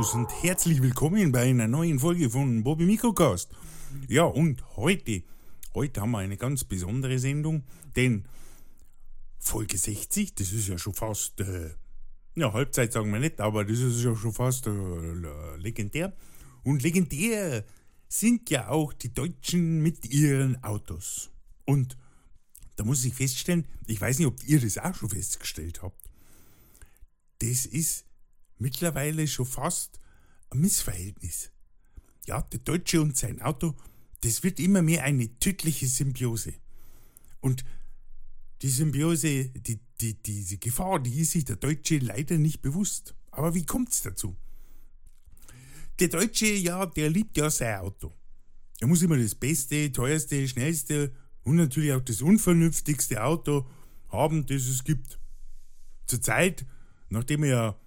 Servus und herzlich willkommen bei einer neuen Folge von Bobby Mikrocast. Ja, und heute, heute haben wir eine ganz besondere Sendung, denn Folge 60, das ist ja schon fast, äh, ja, Halbzeit sagen wir nicht, aber das ist ja schon fast äh, legendär. Und legendär sind ja auch die Deutschen mit ihren Autos. Und da muss ich feststellen, ich weiß nicht, ob ihr das auch schon festgestellt habt, das ist mittlerweile schon fast ein Missverhältnis. Ja, der Deutsche und sein Auto, das wird immer mehr eine tödliche Symbiose. Und die Symbiose, die, die, diese Gefahr, die ist sich der Deutsche leider nicht bewusst. Aber wie kommt es dazu? Der Deutsche, ja, der liebt ja sein Auto. Er muss immer das beste, teuerste, schnellste und natürlich auch das unvernünftigste Auto haben, das es gibt. Zurzeit, nachdem wir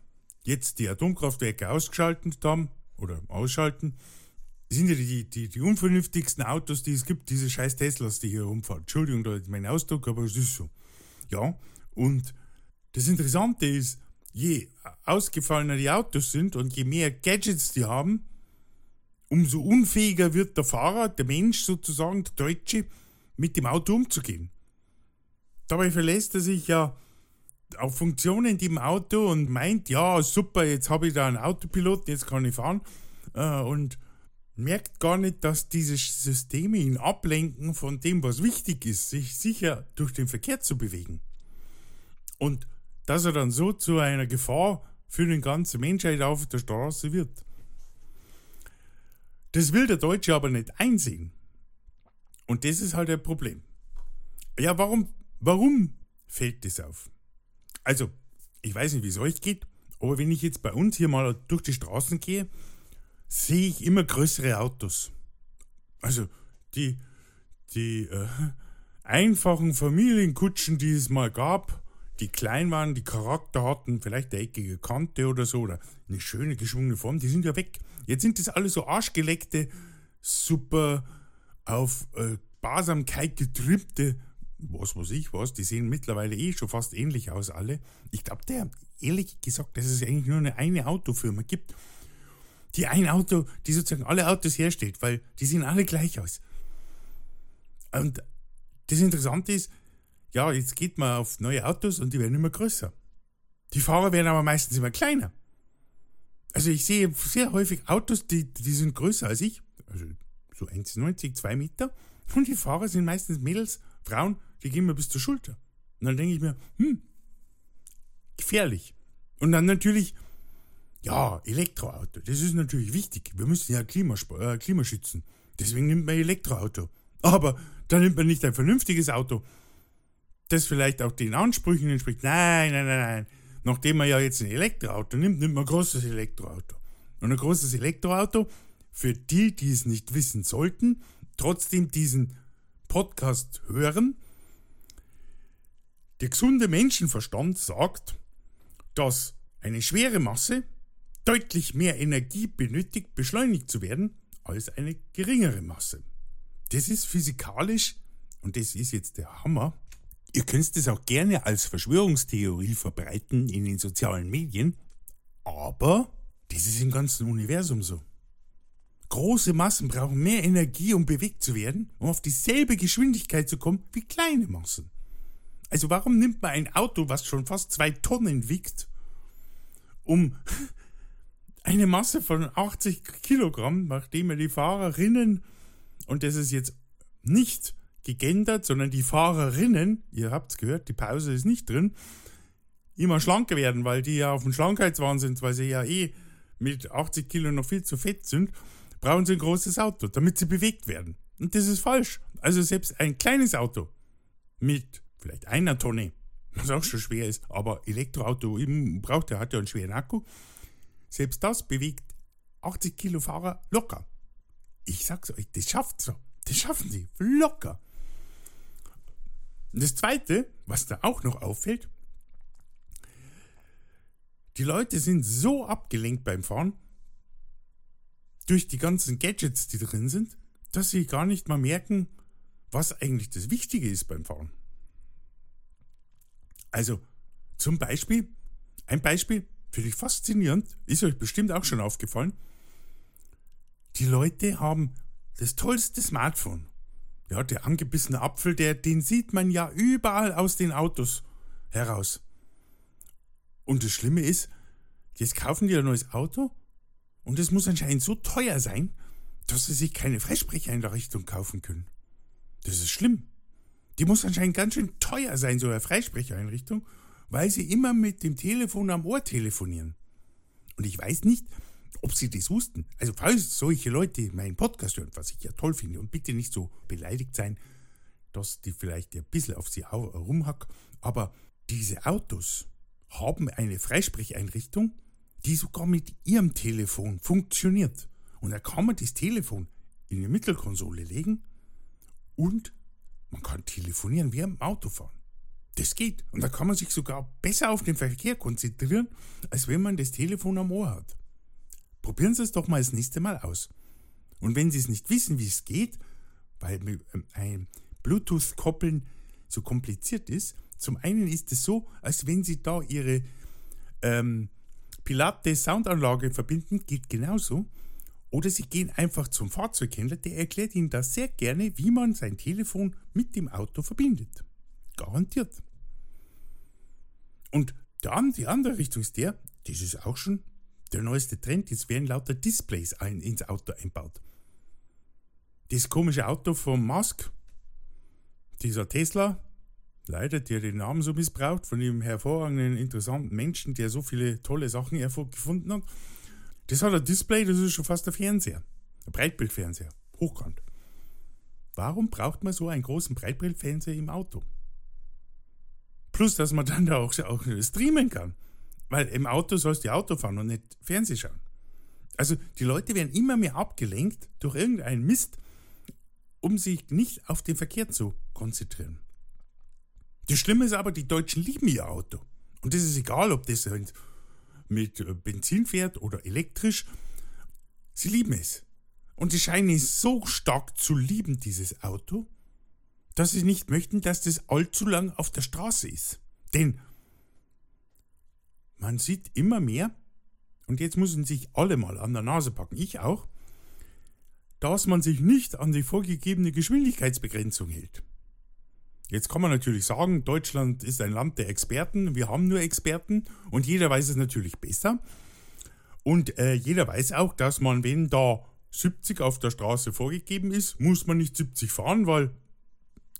jetzt die Atomkraftwerke ausgeschaltet haben oder ausschalten, sind ja die, die, die unvernünftigsten Autos, die es gibt, diese scheiß Teslas, die hier rumfahren. Entschuldigung, da ist mein Ausdruck, aber es ist so. Ja, und das Interessante ist, je ausgefallener die Autos sind und je mehr Gadgets die haben, umso unfähiger wird der Fahrer, der Mensch sozusagen, der Deutsche, mit dem Auto umzugehen. Dabei verlässt er sich ja auf Funktionen im Auto und meint, ja, super, jetzt habe ich da einen Autopilot, jetzt kann ich fahren. Äh, und merkt gar nicht, dass diese Systeme ihn ablenken von dem, was wichtig ist, sich sicher durch den Verkehr zu bewegen. Und dass er dann so zu einer Gefahr für die ganze Menschheit auf der Straße wird. Das will der Deutsche aber nicht einsehen. Und das ist halt ein Problem. Ja, warum, warum fällt das auf? Also, ich weiß nicht, wie es euch geht, aber wenn ich jetzt bei uns hier mal durch die Straßen gehe, sehe ich immer größere Autos. Also, die, die äh, einfachen Familienkutschen, die es mal gab, die klein waren, die Charakter hatten, vielleicht eine eckige Kante oder so, oder eine schöne geschwungene Form, die sind ja weg. Jetzt sind das alles so arschgeleckte, super auf äh, Barsamkeit getrimmte was weiß ich was, die sehen mittlerweile eh schon fast ähnlich aus alle. Ich glaube, der, ehrlich gesagt, dass es eigentlich nur eine, eine Autofirma gibt, die ein Auto, die sozusagen alle Autos herstellt, weil die sehen alle gleich aus. Und das Interessante ist, ja, jetzt geht man auf neue Autos und die werden immer größer. Die Fahrer werden aber meistens immer kleiner. Also ich sehe sehr häufig Autos, die, die sind größer als ich, also so 1,90, 2 Meter. Und die Fahrer sind meistens Mädels, Frauen, die gehen mir bis zur Schulter. Und dann denke ich mir, hm, gefährlich. Und dann natürlich, ja, Elektroauto, das ist natürlich wichtig. Wir müssen ja Klima, äh, Klima. Deswegen nimmt man Elektroauto. Aber dann nimmt man nicht ein vernünftiges Auto, das vielleicht auch den Ansprüchen entspricht. Nein, nein, nein, nein. Nachdem man ja jetzt ein Elektroauto nimmt, nimmt man ein großes Elektroauto. Und ein großes Elektroauto, für die, die es nicht wissen sollten, trotzdem diesen Podcast hören, der gesunde Menschenverstand sagt, dass eine schwere Masse deutlich mehr Energie benötigt, beschleunigt zu werden, als eine geringere Masse. Das ist physikalisch, und das ist jetzt der Hammer, ihr könnt es auch gerne als Verschwörungstheorie verbreiten in den sozialen Medien, aber das ist im ganzen Universum so. Große Massen brauchen mehr Energie, um bewegt zu werden, um auf dieselbe Geschwindigkeit zu kommen wie kleine Massen. Also warum nimmt man ein Auto, was schon fast zwei Tonnen wiegt, um eine Masse von 80 Kilogramm, nachdem er die Fahrerinnen, und das ist jetzt nicht gegendert, sondern die Fahrerinnen, ihr habt es gehört, die Pause ist nicht drin, immer schlanker werden, weil die ja auf dem Schlankheitswahn sind, weil sie ja eh mit 80 Kilo noch viel zu fett sind, brauchen sie ein großes Auto, damit sie bewegt werden. Und das ist falsch. Also selbst ein kleines Auto mit vielleicht einer Tonne, was auch schon schwer ist, aber Elektroauto eben braucht, der hat ja einen schweren Akku. Selbst das bewegt 80 Kilo Fahrer locker. Ich sag's euch, das schafft so. Das schaffen sie locker. Und das zweite, was da auch noch auffällt, die Leute sind so abgelenkt beim Fahren durch die ganzen Gadgets, die drin sind, dass sie gar nicht mal merken, was eigentlich das Wichtige ist beim Fahren. Also zum Beispiel, ein Beispiel, finde ich faszinierend, ist euch bestimmt auch schon aufgefallen, die Leute haben das tollste Smartphone. Ja, der angebissene Apfel, der, den sieht man ja überall aus den Autos heraus. Und das Schlimme ist, jetzt kaufen die ein neues Auto und es muss anscheinend so teuer sein, dass sie sich keine Freisprecheinrichtung kaufen können. Das ist schlimm. Die muss anscheinend ganz schön teuer sein, so eine Freisprecheinrichtung, weil sie immer mit dem Telefon am Ohr telefonieren. Und ich weiß nicht, ob sie das wussten. Also falls solche Leute meinen Podcast hören, was ich ja toll finde, und bitte nicht so beleidigt sein, dass die vielleicht ein bisschen auf sie rumhack, aber diese Autos haben eine Freisprecheinrichtung, die sogar mit ihrem Telefon funktioniert. Und da kann man das Telefon in die Mittelkonsole legen und man kann telefonieren wie am Autofahren. Das geht. Und da kann man sich sogar besser auf den Verkehr konzentrieren, als wenn man das Telefon am Ohr hat. Probieren Sie es doch mal das nächste Mal aus. Und wenn Sie es nicht wissen, wie es geht, weil ähm, ein Bluetooth-Koppeln so kompliziert ist, zum einen ist es so, als wenn Sie da Ihre ähm, Pilate-Soundanlage verbinden, geht genauso. Oder Sie gehen einfach zum Fahrzeughändler, der erklärt Ihnen das sehr gerne, wie man sein Telefon mit dem Auto verbindet. Garantiert. Und dann die andere Richtung ist der, das ist auch schon der neueste Trend ist, werden lauter Displays ein, ins Auto einbaut. Das komische Auto von Musk, dieser Tesla, leider, der den Namen so missbraucht, von dem hervorragenden, interessanten Menschen, der so viele tolle Sachen gefunden hat, das hat ein Display, das ist schon fast ein Fernseher. Ein Breitbildfernseher. Hochkant. Warum braucht man so einen großen Breitbildfernseher im Auto? Plus, dass man dann da auch, auch streamen kann. Weil im Auto sollst du Auto fahren und nicht Fernsehen schauen. Also die Leute werden immer mehr abgelenkt durch irgendeinen Mist, um sich nicht auf den Verkehr zu konzentrieren. Das Schlimme ist aber, die Deutschen lieben ihr Auto. Und das ist egal, ob das mit äh, Benzin fährt oder elektrisch. Sie lieben es. Und sie scheinen es so stark zu lieben, dieses Auto, dass sie nicht möchten, dass das allzu lang auf der Straße ist. Denn man sieht immer mehr, und jetzt müssen sich alle mal an der Nase packen, ich auch, dass man sich nicht an die vorgegebene Geschwindigkeitsbegrenzung hält. Jetzt kann man natürlich sagen, Deutschland ist ein Land der Experten, wir haben nur Experten und jeder weiß es natürlich besser. Und äh, jeder weiß auch, dass man, wenn da 70 auf der Straße vorgegeben ist, muss man nicht 70 fahren, weil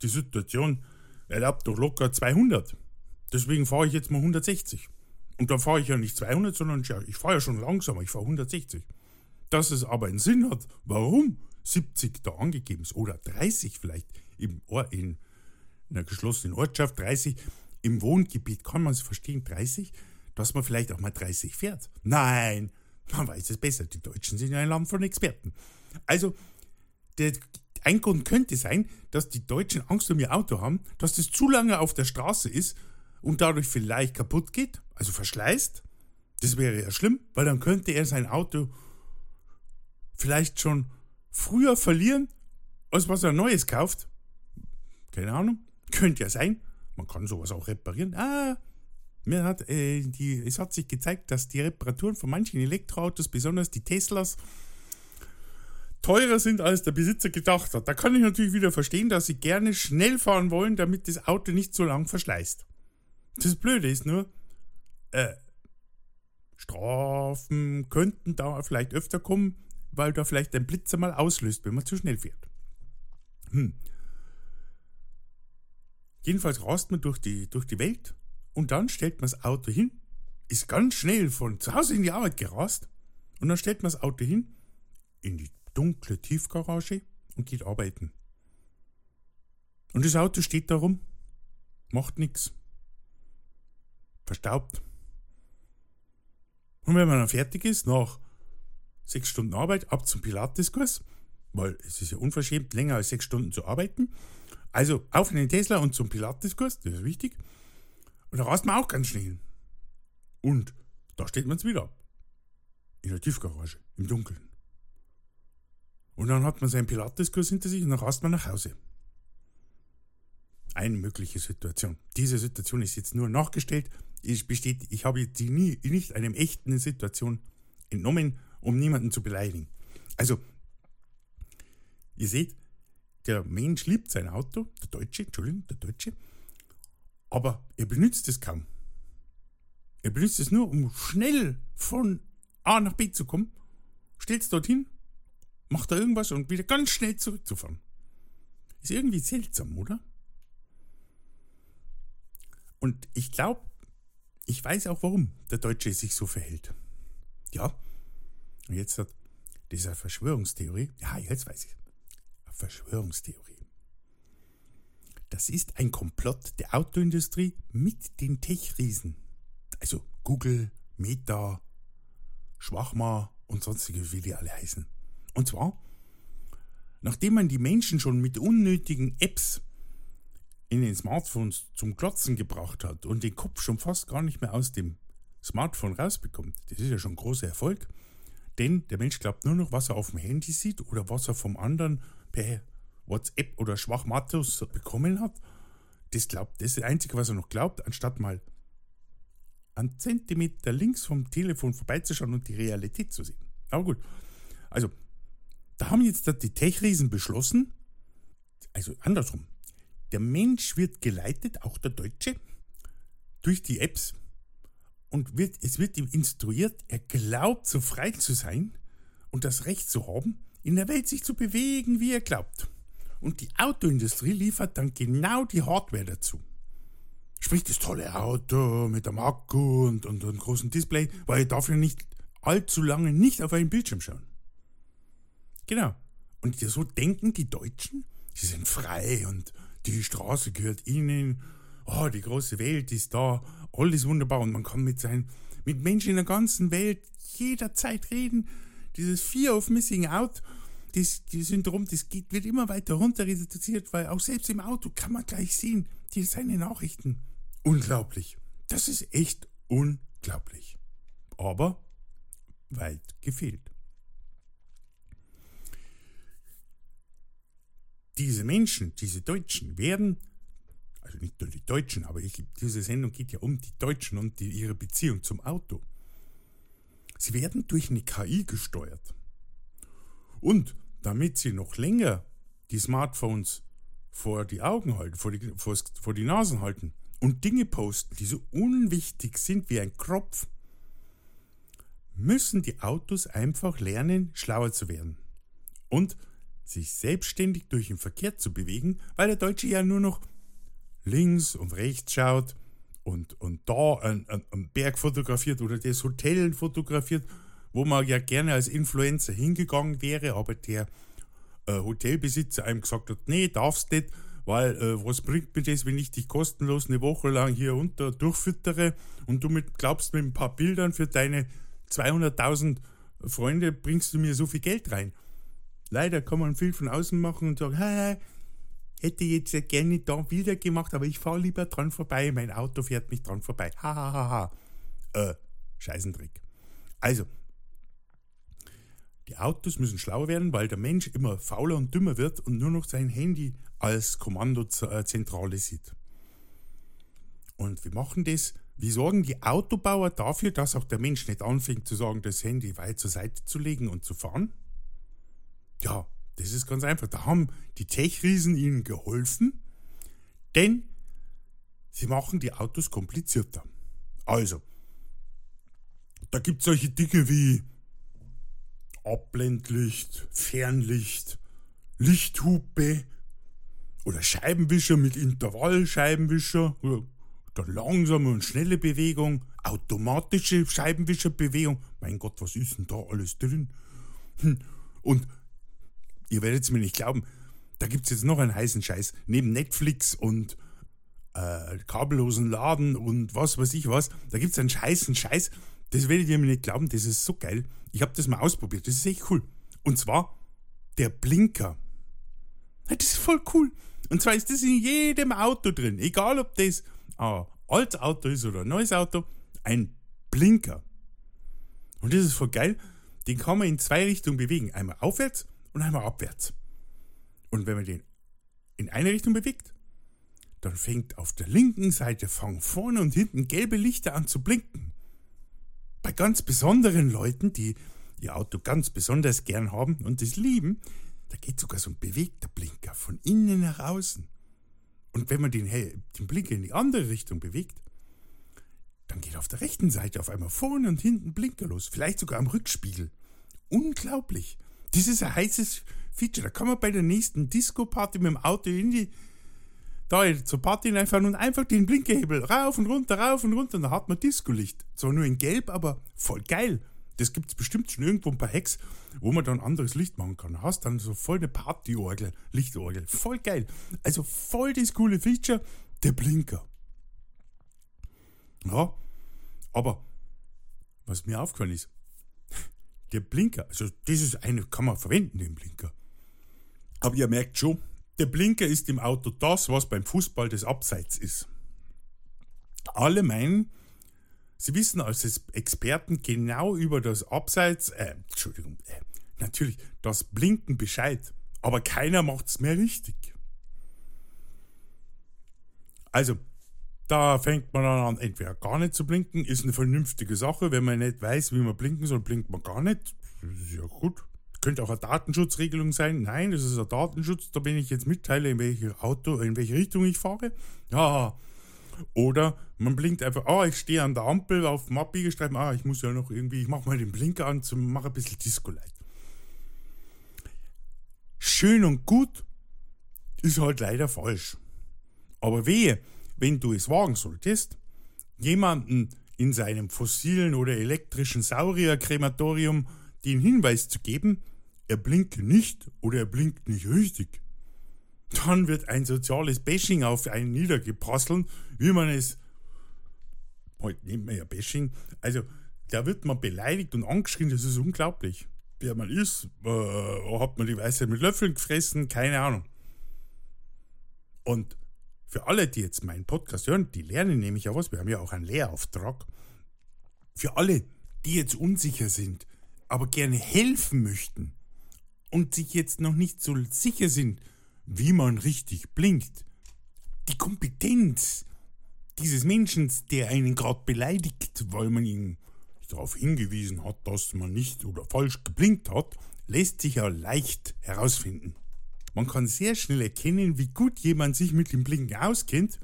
die Situation erlaubt doch locker 200. Deswegen fahre ich jetzt mal 160. Und dann fahre ich ja nicht 200, sondern ich fahre ja schon langsamer, ich fahre 160. Dass es aber einen Sinn hat, warum 70 da angegeben ist oder 30 vielleicht im Ohr, in einer geschlossenen Ortschaft, 30 im Wohngebiet, kann man es verstehen, 30, dass man vielleicht auch mal 30 fährt. Nein, man weiß es besser, die Deutschen sind ein Land von Experten. Also, der, ein Grund könnte sein, dass die Deutschen Angst um ihr Auto haben, dass das zu lange auf der Straße ist und dadurch vielleicht kaputt geht, also verschleißt, das wäre ja schlimm, weil dann könnte er sein Auto vielleicht schon früher verlieren, als was er Neues kauft. Keine Ahnung, könnte ja sein. Man kann sowas auch reparieren. Ah, mir hat, äh, die, es hat sich gezeigt, dass die Reparaturen von manchen Elektroautos, besonders die Teslas, teurer sind, als der Besitzer gedacht hat. Da kann ich natürlich wieder verstehen, dass sie gerne schnell fahren wollen, damit das Auto nicht so lang verschleißt. Das Blöde ist nur, äh, Strafen könnten da vielleicht öfter kommen, weil da vielleicht ein Blitzer mal auslöst, wenn man zu schnell fährt. Hm. Jedenfalls rast man durch die, durch die Welt und dann stellt man das Auto hin, ist ganz schnell von zu Hause in die Arbeit gerast und dann stellt man das Auto hin in die dunkle Tiefgarage und geht arbeiten. Und das Auto steht da rum, macht nichts verstaubt. Und wenn man dann fertig ist, nach sechs Stunden Arbeit, ab zum Pilateskurs, weil es ist ja unverschämt, länger als sechs Stunden zu arbeiten. Also auf in den Tesla und zum Pilateskurs, das ist wichtig. Und da rast man auch ganz schnell. Und da steht man es wieder. In der Tiefgarage, im Dunkeln. Und dann hat man seinen Pilateskurs hinter sich und dann rast man nach Hause eine mögliche Situation. Diese Situation ist jetzt nur nachgestellt. Ich, besteht, ich habe die nie, nicht einem echten Situation entnommen, um niemanden zu beleidigen. Also, ihr seht, der Mensch liebt sein Auto, der Deutsche, Entschuldigung, der Deutsche, aber er benutzt es kaum. Er benutzt es nur, um schnell von A nach B zu kommen, stellt es dorthin, macht da irgendwas und wieder ganz schnell zurückzufahren. Ist irgendwie seltsam, oder? Und ich glaube, ich weiß auch, warum der Deutsche sich so verhält. Ja, und jetzt hat dieser Verschwörungstheorie, ja, jetzt weiß ich, Verschwörungstheorie. Das ist ein Komplott der Autoindustrie mit den Tech-Riesen. Also Google, Meta, Schwachma und sonstige, wie die alle heißen. Und zwar, nachdem man die Menschen schon mit unnötigen Apps in den Smartphones zum Glotzen gebracht hat und den Kopf schon fast gar nicht mehr aus dem Smartphone rausbekommt, das ist ja schon ein großer Erfolg, denn der Mensch glaubt nur noch, was er auf dem Handy sieht oder was er vom anderen per WhatsApp oder Schwachmatus bekommen hat. Das glaubt, das ist das Einzige, was er noch glaubt, anstatt mal einen Zentimeter links vom Telefon vorbeizuschauen und die Realität zu sehen. Aber gut. Also, da haben jetzt die Tech-Riesen beschlossen, also andersrum, der Mensch wird geleitet, auch der Deutsche, durch die Apps und wird, es wird ihm instruiert, er glaubt, so frei zu sein und das Recht zu haben, in der Welt sich zu bewegen, wie er glaubt. Und die Autoindustrie liefert dann genau die Hardware dazu. Sprich, das tolle Auto mit einem Akku und, und einem großen Display, weil ich dafür nicht allzu lange nicht auf einen Bildschirm schauen. Genau. Und so denken die Deutschen, sie sind frei und die Straße gehört ihnen, oh, die große Welt ist da, alles wunderbar und man kann mit seinen, mit Menschen in der ganzen Welt jederzeit reden. Dieses Fear of Missing Out, das, das Syndrom, das geht, wird immer weiter runter reduziert, weil auch selbst im Auto kann man gleich sehen, die seine Nachrichten. Unglaublich. Das ist echt unglaublich. Aber weit gefehlt. diese Menschen, diese Deutschen werden, also nicht nur die Deutschen, aber ich, diese Sendung geht ja um die Deutschen und die, ihre Beziehung zum Auto. Sie werden durch eine KI gesteuert. Und damit sie noch länger die Smartphones vor die Augen halten, vor die, vor, vor die Nasen halten und Dinge posten, die so unwichtig sind wie ein Kropf, müssen die Autos einfach lernen, schlauer zu werden. Und sich selbstständig durch den Verkehr zu bewegen, weil der Deutsche ja nur noch links und rechts schaut und, und da einen, Berg fotografiert oder das Hotel fotografiert, wo man ja gerne als Influencer hingegangen wäre, aber der äh, Hotelbesitzer einem gesagt hat, nee, darfst nicht, weil äh, was bringt mir das, wenn ich dich kostenlos eine Woche lang hier unter durchfüttere und du mit, glaubst mit ein paar Bildern für deine 200.000 Freunde bringst du mir so viel Geld rein. Leider kann man viel von außen machen und sagen, hey, hätte jetzt gerne da wieder gemacht, aber ich fahre lieber dran vorbei, mein Auto fährt mich dran vorbei. Ha, ha, ha, ha. Äh, Scheißendreck. Also, die Autos müssen schlauer werden, weil der Mensch immer fauler und dümmer wird und nur noch sein Handy als Kommandozentrale sieht. Und wir machen das. Wie sorgen die Autobauer dafür, dass auch der Mensch nicht anfängt zu sagen, das Handy weit zur Seite zu legen und zu fahren? Ja, das ist ganz einfach. Da haben die Tech-Riesen ihnen geholfen, denn sie machen die Autos komplizierter. Also, da gibt es solche Dinge wie Abblendlicht, Fernlicht, Lichthupe oder Scheibenwischer mit Intervallscheibenwischer oder langsame und schnelle Bewegung, automatische Scheibenwischerbewegung. Mein Gott, was ist denn da alles drin? Hm, und ihr werdet es mir nicht glauben, da gibt es jetzt noch einen heißen Scheiß. Neben Netflix und äh, kabellosen Laden und was weiß ich was, da gibt es einen heißen Scheiß. Das werdet ihr mir nicht glauben, das ist so geil. Ich habe das mal ausprobiert, das ist echt cool. Und zwar der Blinker. Das ist voll cool. Und zwar ist das in jedem Auto drin, egal ob das ein altes Auto ist oder ein neues Auto, ein Blinker. Und das ist voll geil. Den kann man in zwei Richtungen bewegen. Einmal aufwärts und einmal abwärts. Und wenn man den in eine Richtung bewegt, dann fängt auf der linken Seite fangen vorne und hinten gelbe Lichter an zu blinken. Bei ganz besonderen Leuten, die ihr Auto ganz besonders gern haben und es lieben, da geht sogar so ein bewegter Blinker von innen nach außen. Und wenn man den, den Blinker in die andere Richtung bewegt, dann geht auf der rechten Seite auf einmal vorne und hinten Blinker los. Vielleicht sogar am Rückspiegel. Unglaublich. Das ist ein heißes Feature. Da kann man bei der nächsten Disco-Party mit dem Auto in die da zur Party reinfahren und einfach den Blinkerhebel rauf und runter, rauf und runter und dann hat man Disco-Licht. Zwar nur in Gelb, aber voll geil. Das gibt es bestimmt schon irgendwo ein paar Hacks, wo man dann anderes Licht machen kann. Hast dann so voll eine Partyorgel, Lichtorgel. Voll geil. Also voll das coole Feature, der Blinker. Ja, aber was mir aufgefallen ist, der Blinker, also das ist eine, kann man verwenden, den Blinker. Aber ihr merkt schon, der Blinker ist im Auto das, was beim Fußball das Abseits ist. Alle meinen, sie wissen als Experten genau über das Abseits, äh, Entschuldigung, äh, natürlich das Blinken Bescheid, aber keiner macht es mehr richtig. Also, da fängt man dann an, entweder gar nicht zu blinken, ist eine vernünftige Sache. Wenn man nicht weiß, wie man blinken soll, blinkt man gar nicht. Das ist ja gut. Könnte auch eine Datenschutzregelung sein. Nein, das ist ein Datenschutz, da bin ich jetzt mitteile, in welche Auto, in welche Richtung ich fahre. Ja. Oder man blinkt einfach, ah, oh, ich stehe an der Ampel auf dem Abbiegestreifen, ah, ich muss ja noch irgendwie, ich mache mal den Blinker an, zum, mache ein bisschen Disco-Light. Schön und gut, ist halt leider falsch. Aber wehe, wenn du es wagen solltest, jemanden in seinem fossilen oder elektrischen Saurierkrematorium den Hinweis zu geben, er blinkt nicht oder er blinkt nicht richtig, dann wird ein soziales Bashing auf einen niedergeprasseln, wie man es, heute nennt man ja Bashing, also da wird man beleidigt und angeschrien, das ist unglaublich. Wer man ist, äh, hat man die Weisheit mit Löffeln gefressen, keine Ahnung. Und für alle, die jetzt meinen Podcast hören, die lernen nämlich ja was, wir haben ja auch einen Lehrauftrag. Für alle, die jetzt unsicher sind, aber gerne helfen möchten und sich jetzt noch nicht so sicher sind, wie man richtig blinkt. Die Kompetenz dieses Menschen, der einen gerade beleidigt, weil man ihn darauf hingewiesen hat, dass man nicht oder falsch geblinkt hat, lässt sich ja leicht herausfinden. Man kann sehr schnell erkennen, wie gut jemand sich mit dem Blinken auskennt,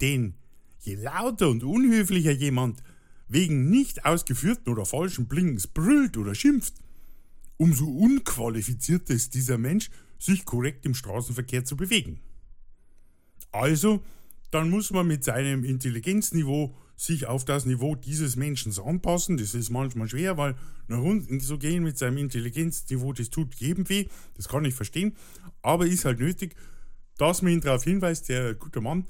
denn je lauter und unhöflicher jemand wegen nicht ausgeführten oder falschen Blinkens brüllt oder schimpft, umso unqualifizierter ist dieser Mensch, sich korrekt im Straßenverkehr zu bewegen. Also, dann muss man mit seinem Intelligenzniveau sich auf das Niveau dieses Menschen anpassen. Das ist manchmal schwer, weil nach unten zu gehen mit seinem Intelligenzniveau, das tut jedem weh. Das kann ich verstehen. Aber ist halt nötig, dass man ihn darauf hinweist, der gute Mann,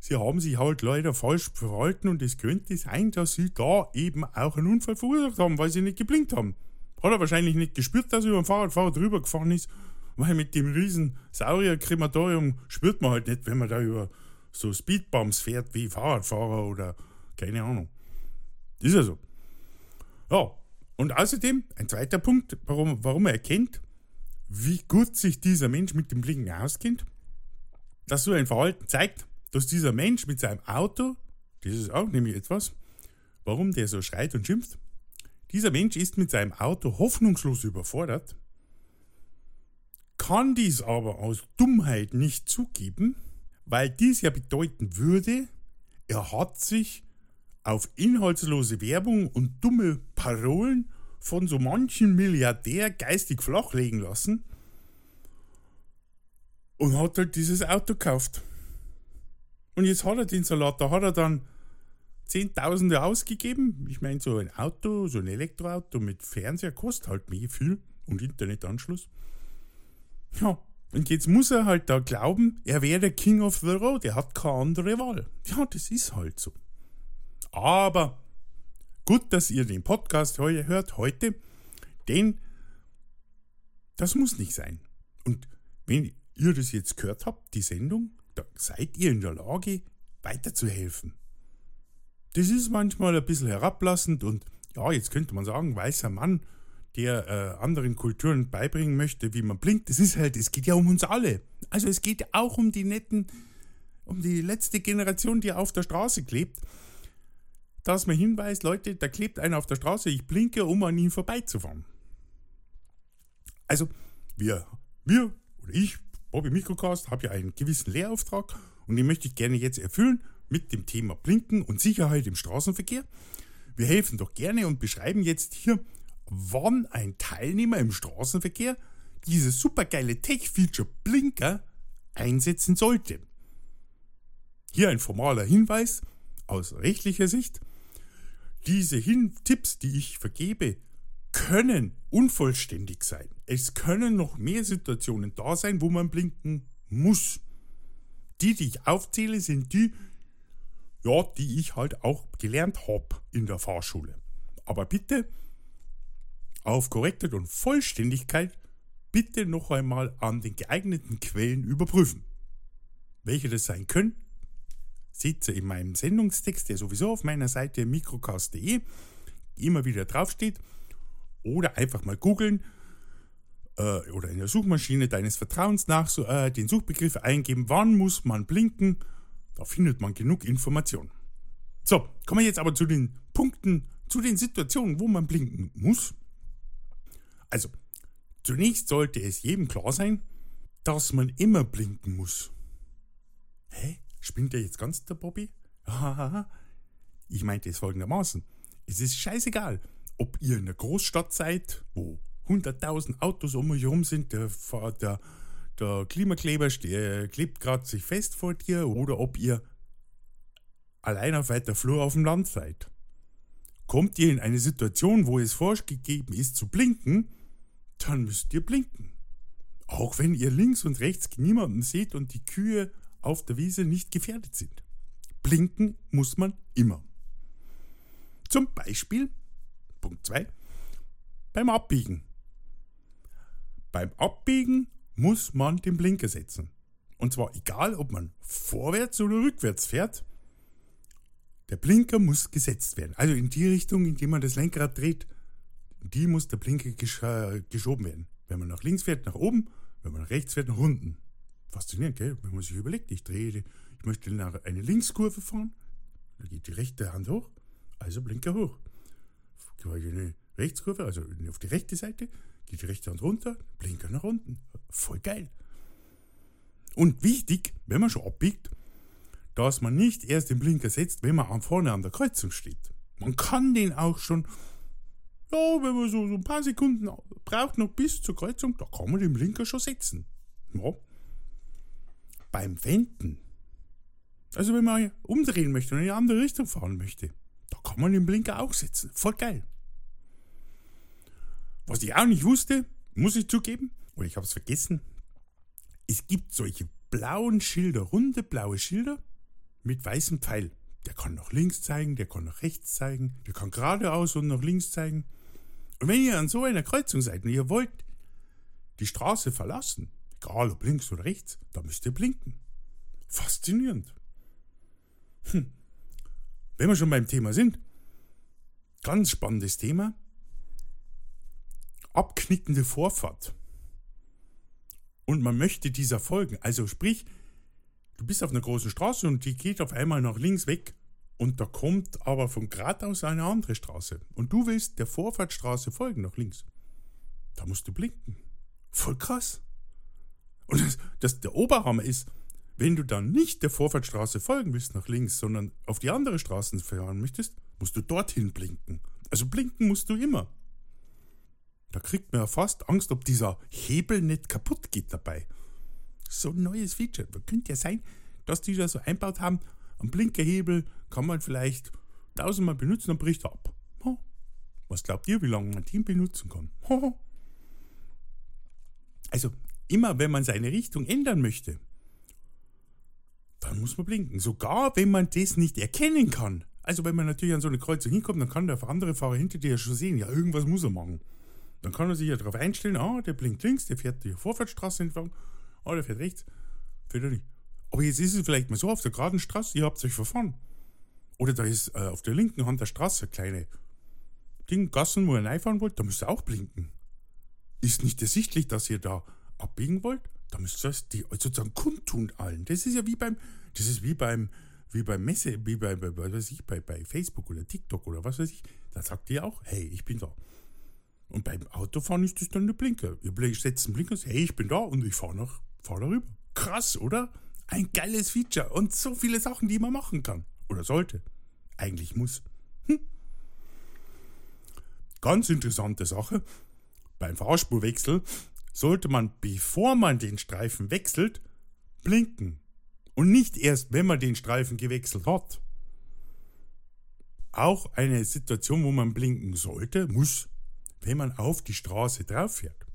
sie haben sich halt leider falsch verhalten und es könnte sein, dass sie da eben auch einen Unfall verursacht haben, weil sie nicht geblinkt haben. Hat er wahrscheinlich nicht gespürt, dass er über den Fahrradfahrer drüber gefahren ist, weil mit dem riesen Saurier-Krematorium spürt man halt nicht, wenn man da über so Speedbumps fährt wie Fahrradfahrer oder keine Ahnung. Ist ja so. Ja, und außerdem ein zweiter Punkt, warum, warum er erkennt, wie gut sich dieser Mensch mit dem Blinken auskennt, dass so ein Verhalten zeigt, dass dieser Mensch mit seinem Auto, das ist auch nämlich etwas, warum der so schreit und schimpft, dieser Mensch ist mit seinem Auto hoffnungslos überfordert, kann dies aber aus Dummheit nicht zugeben, weil dies ja bedeuten würde, er hat sich auf inhaltslose Werbung und dumme Parolen von so manchen Milliardär geistig flachlegen lassen und hat halt dieses Auto gekauft. Und jetzt hat er den Salat, da hat er dann Zehntausende ausgegeben. Ich meine, so ein Auto, so ein Elektroauto mit Fernseher kostet halt mehr viel und Internetanschluss. Ja, und jetzt muss er halt da glauben, er wäre der King of the Road, er hat keine andere Wahl. Ja, das ist halt so. Aber gut, dass ihr den Podcast hört, heute, denn das muss nicht sein. Und wenn ihr das jetzt gehört habt, die Sendung, da seid ihr in der Lage, weiterzuhelfen. Das ist manchmal ein bisschen herablassend und ja, jetzt könnte man sagen, weißer Mann, der äh, anderen Kulturen beibringen möchte, wie man blinkt. Das ist halt, es geht ja um uns alle. Also es geht auch um die netten um die letzte Generation, die auf der Straße klebt, dass man hinweist, Leute, da klebt einer auf der Straße, ich blinke, um an ihn vorbeizufahren. Also, wir, wir oder ich, Bobby Mikrocast, habe ja einen gewissen Lehrauftrag und den möchte ich gerne jetzt erfüllen mit dem Thema Blinken und Sicherheit im Straßenverkehr. Wir helfen doch gerne und beschreiben jetzt hier, wann ein Teilnehmer im Straßenverkehr dieses supergeile Tech-Feature Blinker einsetzen sollte. Hier ein formaler Hinweis aus rechtlicher Sicht. Diese Hin Tipps, die ich vergebe, können unvollständig sein. Es können noch mehr Situationen da sein, wo man blinken muss. Die, die ich aufzähle, sind die, ja, die ich halt auch gelernt habe in der Fahrschule. Aber bitte auf Korrektheit und Vollständigkeit bitte noch einmal an den geeigneten Quellen überprüfen. Welche das sein können, ihr in meinem Sendungstext, der sowieso auf meiner Seite mikrocast.de immer wieder draufsteht. Oder einfach mal googeln äh, oder in der Suchmaschine deines Vertrauens nach äh, den Suchbegriff eingeben, wann muss man blinken. Da findet man genug Informationen. So, kommen wir jetzt aber zu den Punkten, zu den Situationen, wo man blinken muss. Also, zunächst sollte es jedem klar sein, dass man immer blinken muss. Hä? Spinnt der jetzt ganz der Bobby? ich meinte es folgendermaßen. Es ist scheißegal, ob ihr in einer Großstadt seid, wo 100.000 Autos um euch herum sind, der, der, der Klimakleber der klebt gerade sich fest vor dir, oder ob ihr allein auf weiter Flur auf dem Land seid. Kommt ihr in eine Situation, wo es vorgegeben ist zu blinken, dann müsst ihr blinken. Auch wenn ihr links und rechts niemanden seht und die Kühe auf der Wiese nicht gefährdet sind. Blinken muss man immer. Zum Beispiel, Punkt 2, beim Abbiegen. Beim Abbiegen muss man den Blinker setzen. Und zwar egal, ob man vorwärts oder rückwärts fährt, der Blinker muss gesetzt werden. Also in die Richtung, in die man das Lenkrad dreht, die muss der Blinker gesch äh, geschoben werden. Wenn man nach links fährt, nach oben, wenn man nach rechts fährt, nach unten. Faszinierend, gell? Wenn man sich überlegt, ich drehe, ich möchte nach eine Linkskurve fahren, dann geht die rechte Hand hoch, also Blinker hoch. Eine Rechtskurve, also auf die rechte Seite, geht die rechte Hand runter, Blinker nach unten. Voll geil. Und wichtig, wenn man schon abbiegt, dass man nicht erst den Blinker setzt, wenn man vorne an der Kreuzung steht. Man kann den auch schon, ja, wenn man so, so ein paar Sekunden braucht noch bis zur Kreuzung, da kann man den Blinker schon setzen. Ja, beim Wenden, also wenn man umdrehen möchte und in eine andere Richtung fahren möchte, da kann man den Blinker auch setzen. Voll geil. Was ich auch nicht wusste, muss ich zugeben, oder ich habe es vergessen, es gibt solche blauen Schilder, runde blaue Schilder mit weißem Pfeil. Der kann nach links zeigen, der kann nach rechts zeigen, der kann geradeaus und nach links zeigen. Und wenn ihr an so einer Kreuzung seid und ihr wollt die Straße verlassen, egal ob links oder rechts, da müsst ihr blinken. Faszinierend. Hm. Wenn wir schon beim Thema sind, ganz spannendes Thema. Abknickende Vorfahrt. Und man möchte dieser folgen. Also sprich, du bist auf einer großen Straße und die geht auf einmal nach links weg. Und da kommt aber von geradeaus eine andere Straße. Und du willst der Vorfahrtstraße folgen nach links. Da musst du blinken. Voll krass. Und das, das, der Oberhammer ist, wenn du dann nicht der Vorfahrtstraße folgen willst nach links, sondern auf die andere Straße fahren möchtest, musst du dorthin blinken. Also blinken musst du immer. Da kriegt man ja fast Angst, ob dieser Hebel nicht kaputt geht dabei. So ein neues Feature. Könnte ja sein, dass die da so einbaut haben, ein Blinkerhebel kann man vielleicht tausendmal benutzen, dann bricht er ab. Was glaubt ihr, wie lange ein Team benutzen kann? Also immer wenn man seine Richtung ändern möchte, dann muss man blinken. Sogar wenn man das nicht erkennen kann. Also wenn man natürlich an so eine Kreuzung hinkommt, dann kann der andere Fahrer hinter dir ja schon sehen, ja, irgendwas muss er machen. Dann kann er sich ja darauf einstellen, ah, der blinkt links, der fährt die Vorfahrtsstraße entlang, ah, der fährt rechts, fährt er nicht. Aber jetzt ist es vielleicht mal so auf der geraden Straße, ihr habt euch verfahren. Oder da ist äh, auf der linken Hand der Straße eine kleine Ding, Gassen, wo ihr reinfahren wollt, da müsst ihr auch blinken. Ist nicht ersichtlich, dass ihr da abbiegen wollt, Da müsst ihr das die sozusagen kundtun allen. Das ist ja wie beim, das ist wie beim, wie beim Messe, wie bei, bei, was weiß ich, bei, bei Facebook oder TikTok oder was weiß ich. Da sagt ihr auch, hey, ich bin da. Und beim Autofahren ist das dann der Blinker. Ihr setzt einen Blinker und sagt, hey, ich bin da und ich fahre nach, fahr darüber. Krass, oder? Ein geiles Feature und so viele Sachen, die man machen kann. Oder sollte. Eigentlich muss. Hm. Ganz interessante Sache. Beim Fahrspurwechsel sollte man, bevor man den Streifen wechselt, blinken. Und nicht erst, wenn man den Streifen gewechselt hat. Auch eine Situation, wo man blinken sollte, muss, wenn man auf die Straße drauf fährt.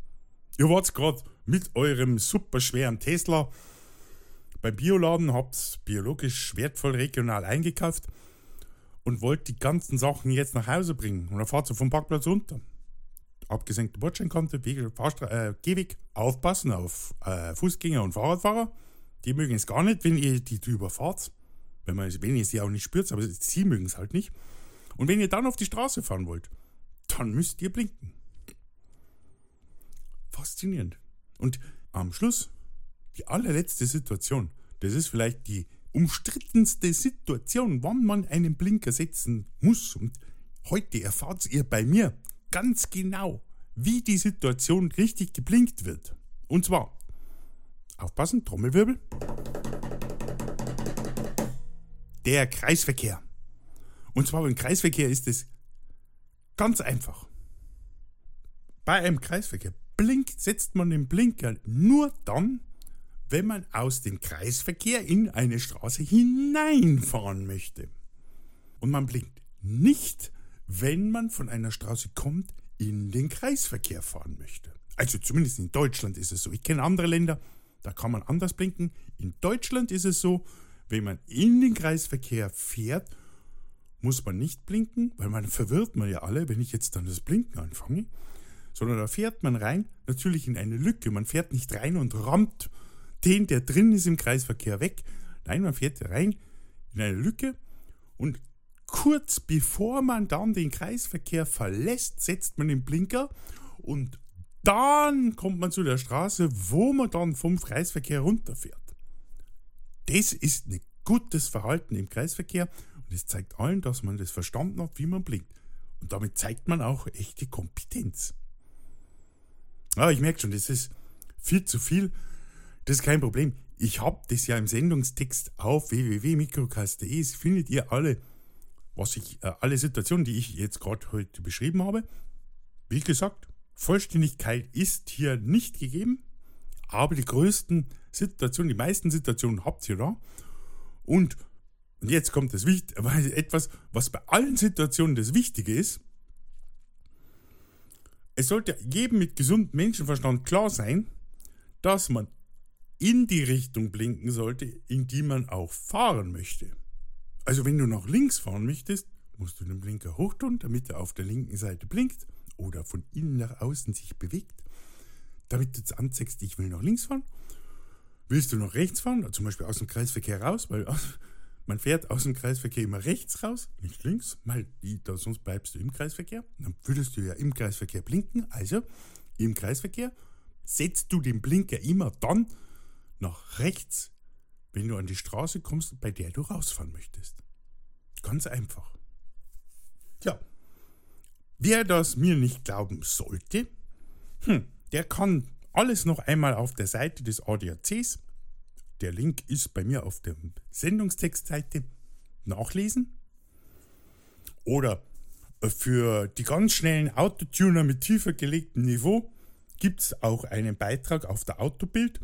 Ihr wart gerade mit eurem superschweren Tesla beim Bioladen, habt biologisch wertvoll regional eingekauft und wollt die ganzen Sachen jetzt nach Hause bringen. Und dann fahrt ihr vom Parkplatz runter. Abgesenkte Bordsteinkante, äh, Gehweg, aufpassen auf äh, Fußgänger und Fahrradfahrer. Die mögen es gar nicht, wenn ihr die drüber fahrt. Wenn, man, wenn ihr sie auch nicht spürt, aber sie mögen es halt nicht. Und wenn ihr dann auf die Straße fahren wollt, dann müsst ihr blinken. Faszinierend. Und am Schluss, die allerletzte Situation, das ist vielleicht die umstrittenste Situation, wann man einen Blinker setzen muss. Und heute erfahrt ihr bei mir ganz genau, wie die Situation richtig geblinkt wird. Und zwar, aufpassen, Trommelwirbel, der Kreisverkehr. Und zwar beim Kreisverkehr ist es ganz einfach. Bei einem Kreisverkehr blinkt, setzt man den Blinker nur dann, wenn man aus dem Kreisverkehr in eine Straße hineinfahren möchte. Und man blinkt nicht, wenn man von einer Straße kommt, in den Kreisverkehr fahren möchte. Also zumindest in Deutschland ist es so. Ich kenne andere Länder, da kann man anders blinken. In Deutschland ist es so, wenn man in den Kreisverkehr fährt, muss man nicht blinken, weil man verwirrt man ja alle, wenn ich jetzt dann das Blinken anfange, sondern da fährt man rein, natürlich in eine Lücke. Man fährt nicht rein und rammt den, der drin ist im Kreisverkehr, weg. Nein, man fährt rein in eine Lücke und kurz bevor man dann den Kreisverkehr verlässt, setzt man den Blinker und dann kommt man zu der Straße, wo man dann vom Kreisverkehr runterfährt. Das ist ein gutes Verhalten im Kreisverkehr und es zeigt allen, dass man das verstanden hat, wie man blinkt. Und damit zeigt man auch echte Kompetenz. Aber ich merke schon, das ist viel zu viel. Das ist kein Problem. Ich habe das ja im Sendungstext auf www.mikrocast.de. Findet ihr alle, was ich, äh, alle Situationen, die ich jetzt gerade heute beschrieben habe. Wie gesagt, Vollständigkeit ist hier nicht gegeben, aber die größten Situationen, die meisten Situationen habt ihr da. Und, und jetzt kommt das Wichtige, etwas, was bei allen Situationen das Wichtige ist. Es sollte jedem mit gesundem Menschenverstand klar sein, dass man in die Richtung blinken sollte, in die man auch fahren möchte. Also wenn du nach links fahren möchtest, musst du den Blinker hochtun, damit er auf der linken Seite blinkt oder von innen nach außen sich bewegt, damit du jetzt anzeigst, ich will nach links fahren. Willst du nach rechts fahren, zum Beispiel aus dem Kreisverkehr raus, weil man fährt aus dem Kreisverkehr immer rechts raus, nicht links, weil da, sonst bleibst du im Kreisverkehr. Dann würdest du ja im Kreisverkehr blinken. Also im Kreisverkehr setzt du den Blinker immer dann, nach rechts, wenn du an die Straße kommst, bei der du rausfahren möchtest. Ganz einfach. Tja, wer das mir nicht glauben sollte, hm, der kann alles noch einmal auf der Seite des ADACs, der Link ist bei mir auf der Sendungstextseite, nachlesen. Oder für die ganz schnellen Autotuner mit tiefer gelegtem Niveau gibt es auch einen Beitrag auf der Autobild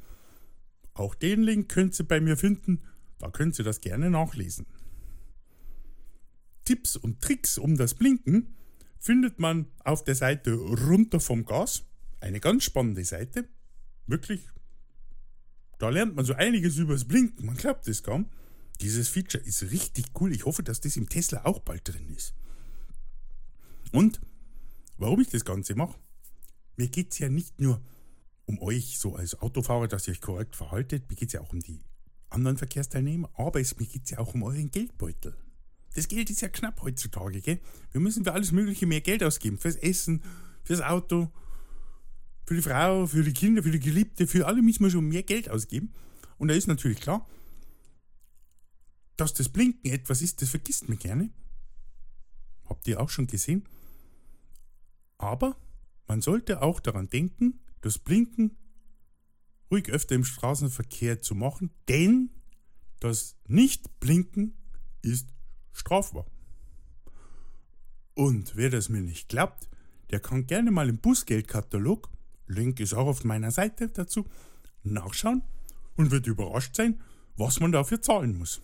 auch den Link könnt ihr bei mir finden, da könnt ihr das gerne nachlesen. Tipps und Tricks um das Blinken findet man auf der Seite runter vom Gas. Eine ganz spannende Seite. Wirklich, da lernt man so einiges über das Blinken. Man glaubt es kaum. Dieses Feature ist richtig cool. Ich hoffe, dass das im Tesla auch bald drin ist. Und warum ich das Ganze mache? Mir geht es ja nicht nur um euch so als Autofahrer, dass ihr euch korrekt verhaltet. Mir geht es ja auch um die anderen Verkehrsteilnehmer, aber es, mir geht es ja auch um euren Geldbeutel. Das Geld ist ja knapp heutzutage, gell? Wir müssen für alles Mögliche mehr Geld ausgeben. Fürs Essen, fürs Auto, für die Frau, für die Kinder, für die Geliebte, für alle müssen wir schon mehr Geld ausgeben. Und da ist natürlich klar, dass das Blinken etwas ist, das vergisst man gerne. Habt ihr auch schon gesehen? Aber man sollte auch daran denken, das Blinken ruhig öfter im Straßenverkehr zu machen, denn das Nicht-Blinken ist strafbar. Und wer das mir nicht glaubt, der kann gerne mal im Busgeldkatalog, Link ist auch auf meiner Seite dazu, nachschauen und wird überrascht sein, was man dafür zahlen muss.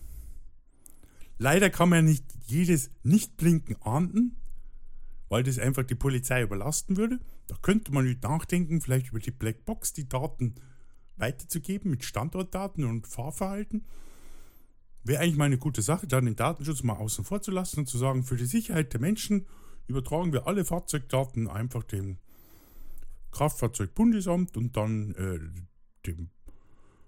Leider kann man nicht jedes Nichtblinken ahnden, weil das einfach die Polizei überlasten würde. Da könnte man nicht nachdenken, vielleicht über die Blackbox die Daten weiterzugeben mit Standortdaten und Fahrverhalten. Wäre eigentlich mal eine gute Sache, da den Datenschutz mal außen vor zu lassen und zu sagen, für die Sicherheit der Menschen übertragen wir alle Fahrzeugdaten einfach dem Kraftfahrzeugbundesamt und dann äh, dem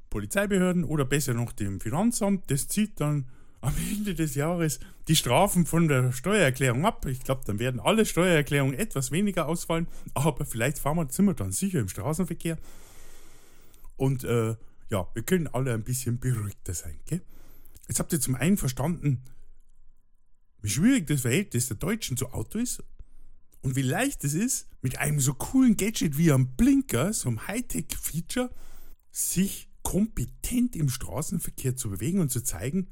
Polizeibehörden oder besser noch dem Finanzamt. Das zieht dann am Ende des Jahres die Strafen von der Steuererklärung ab. Ich glaube, dann werden alle Steuererklärungen etwas weniger ausfallen, aber vielleicht fahren wir, sind wir dann sicher im Straßenverkehr. Und äh, ja, wir können alle ein bisschen beruhigter sein. Gell? Jetzt habt ihr zum einen verstanden, wie schwierig das Verhältnis der Deutschen zu Auto ist und wie leicht es ist, mit einem so coolen Gadget wie einem Blinker, so einem Hightech-Feature, sich kompetent im Straßenverkehr zu bewegen und zu zeigen,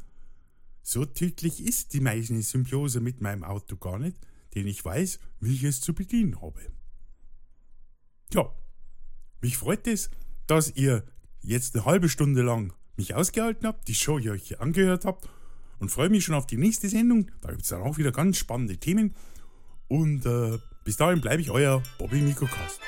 so tödlich ist die meine Symbiose mit meinem Auto gar nicht, denn ich weiß, wie ich es zu bedienen habe. Ja, mich freut es, dass ihr jetzt eine halbe Stunde lang mich ausgehalten habt, die Show hier euch angehört habt und freue mich schon auf die nächste Sendung. Da gibt es dann auch wieder ganz spannende Themen. Und äh, bis dahin bleibe ich euer Bobby Mikrocast.